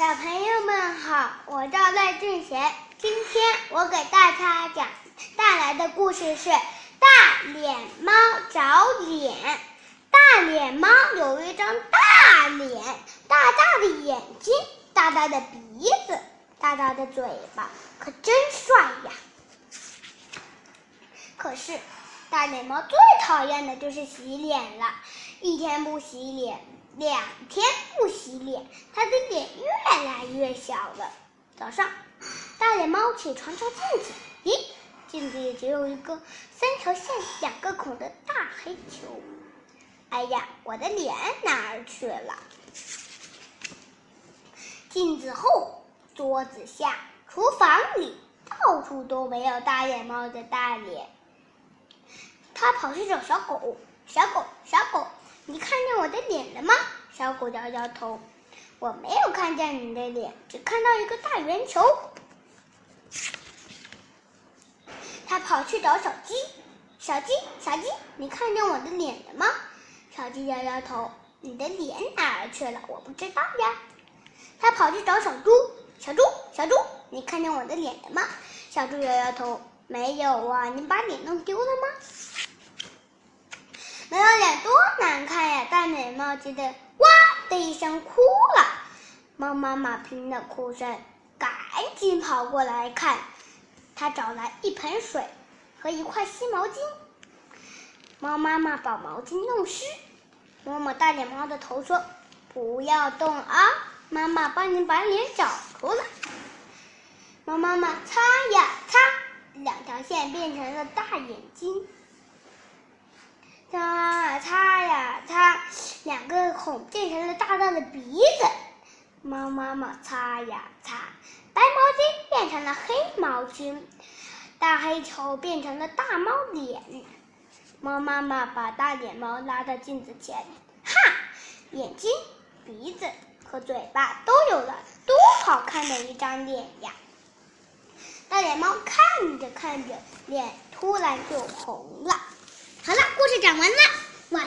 小朋友们好，我叫赖俊贤。今天我给大家讲带来的故事是《大脸猫找脸》。大脸猫有一张大脸，大大的眼睛，大大的鼻子，大大的嘴巴，可真帅呀！可是，大脸猫最讨厌的就是洗脸了，一天不洗脸。两天不洗脸，他的脸越来越小了。早上，大脸猫起床照镜子，咦，镜子里只有一个三条线、两个孔的大黑球。哎呀，我的脸哪儿去了？镜子后、桌子下、厨房里，到处都没有大脸猫的大脸。他跑去找小狗，小狗，小狗。我的脸了吗？小狗摇摇头，我没有看见你的脸，只看到一个大圆球。他跑去找小鸡，小鸡，小鸡，你看见我的脸了吗？小鸡摇摇头，你的脸哪儿去了？我不知道呀。他跑去找小猪，小猪，小猪，你看见我的脸了吗？小猪摇摇头，没有啊，你把脸弄丢了吗？脸多难看呀！大脸猫急得哇的一声哭了。猫妈妈听了哭声，赶紧跑过来看。她找来一盆水和一块湿毛巾。猫妈妈把毛巾弄湿，摸摸大脸猫的头说：“不要动啊，妈妈帮你把脸找出来。”猫妈妈擦呀擦，两条线变成了大眼睛。擦擦呀擦，两个孔变成了大大的鼻子。猫妈妈擦呀擦，白毛巾变成了黑毛巾，大黑球变成了大猫脸。猫妈妈把大脸猫拉到镜子前，哈，眼睛、鼻子和嘴巴都有了，多好看的一张脸呀！大脸猫看着看着，脸突然就红了。好了，故事讲完了。晚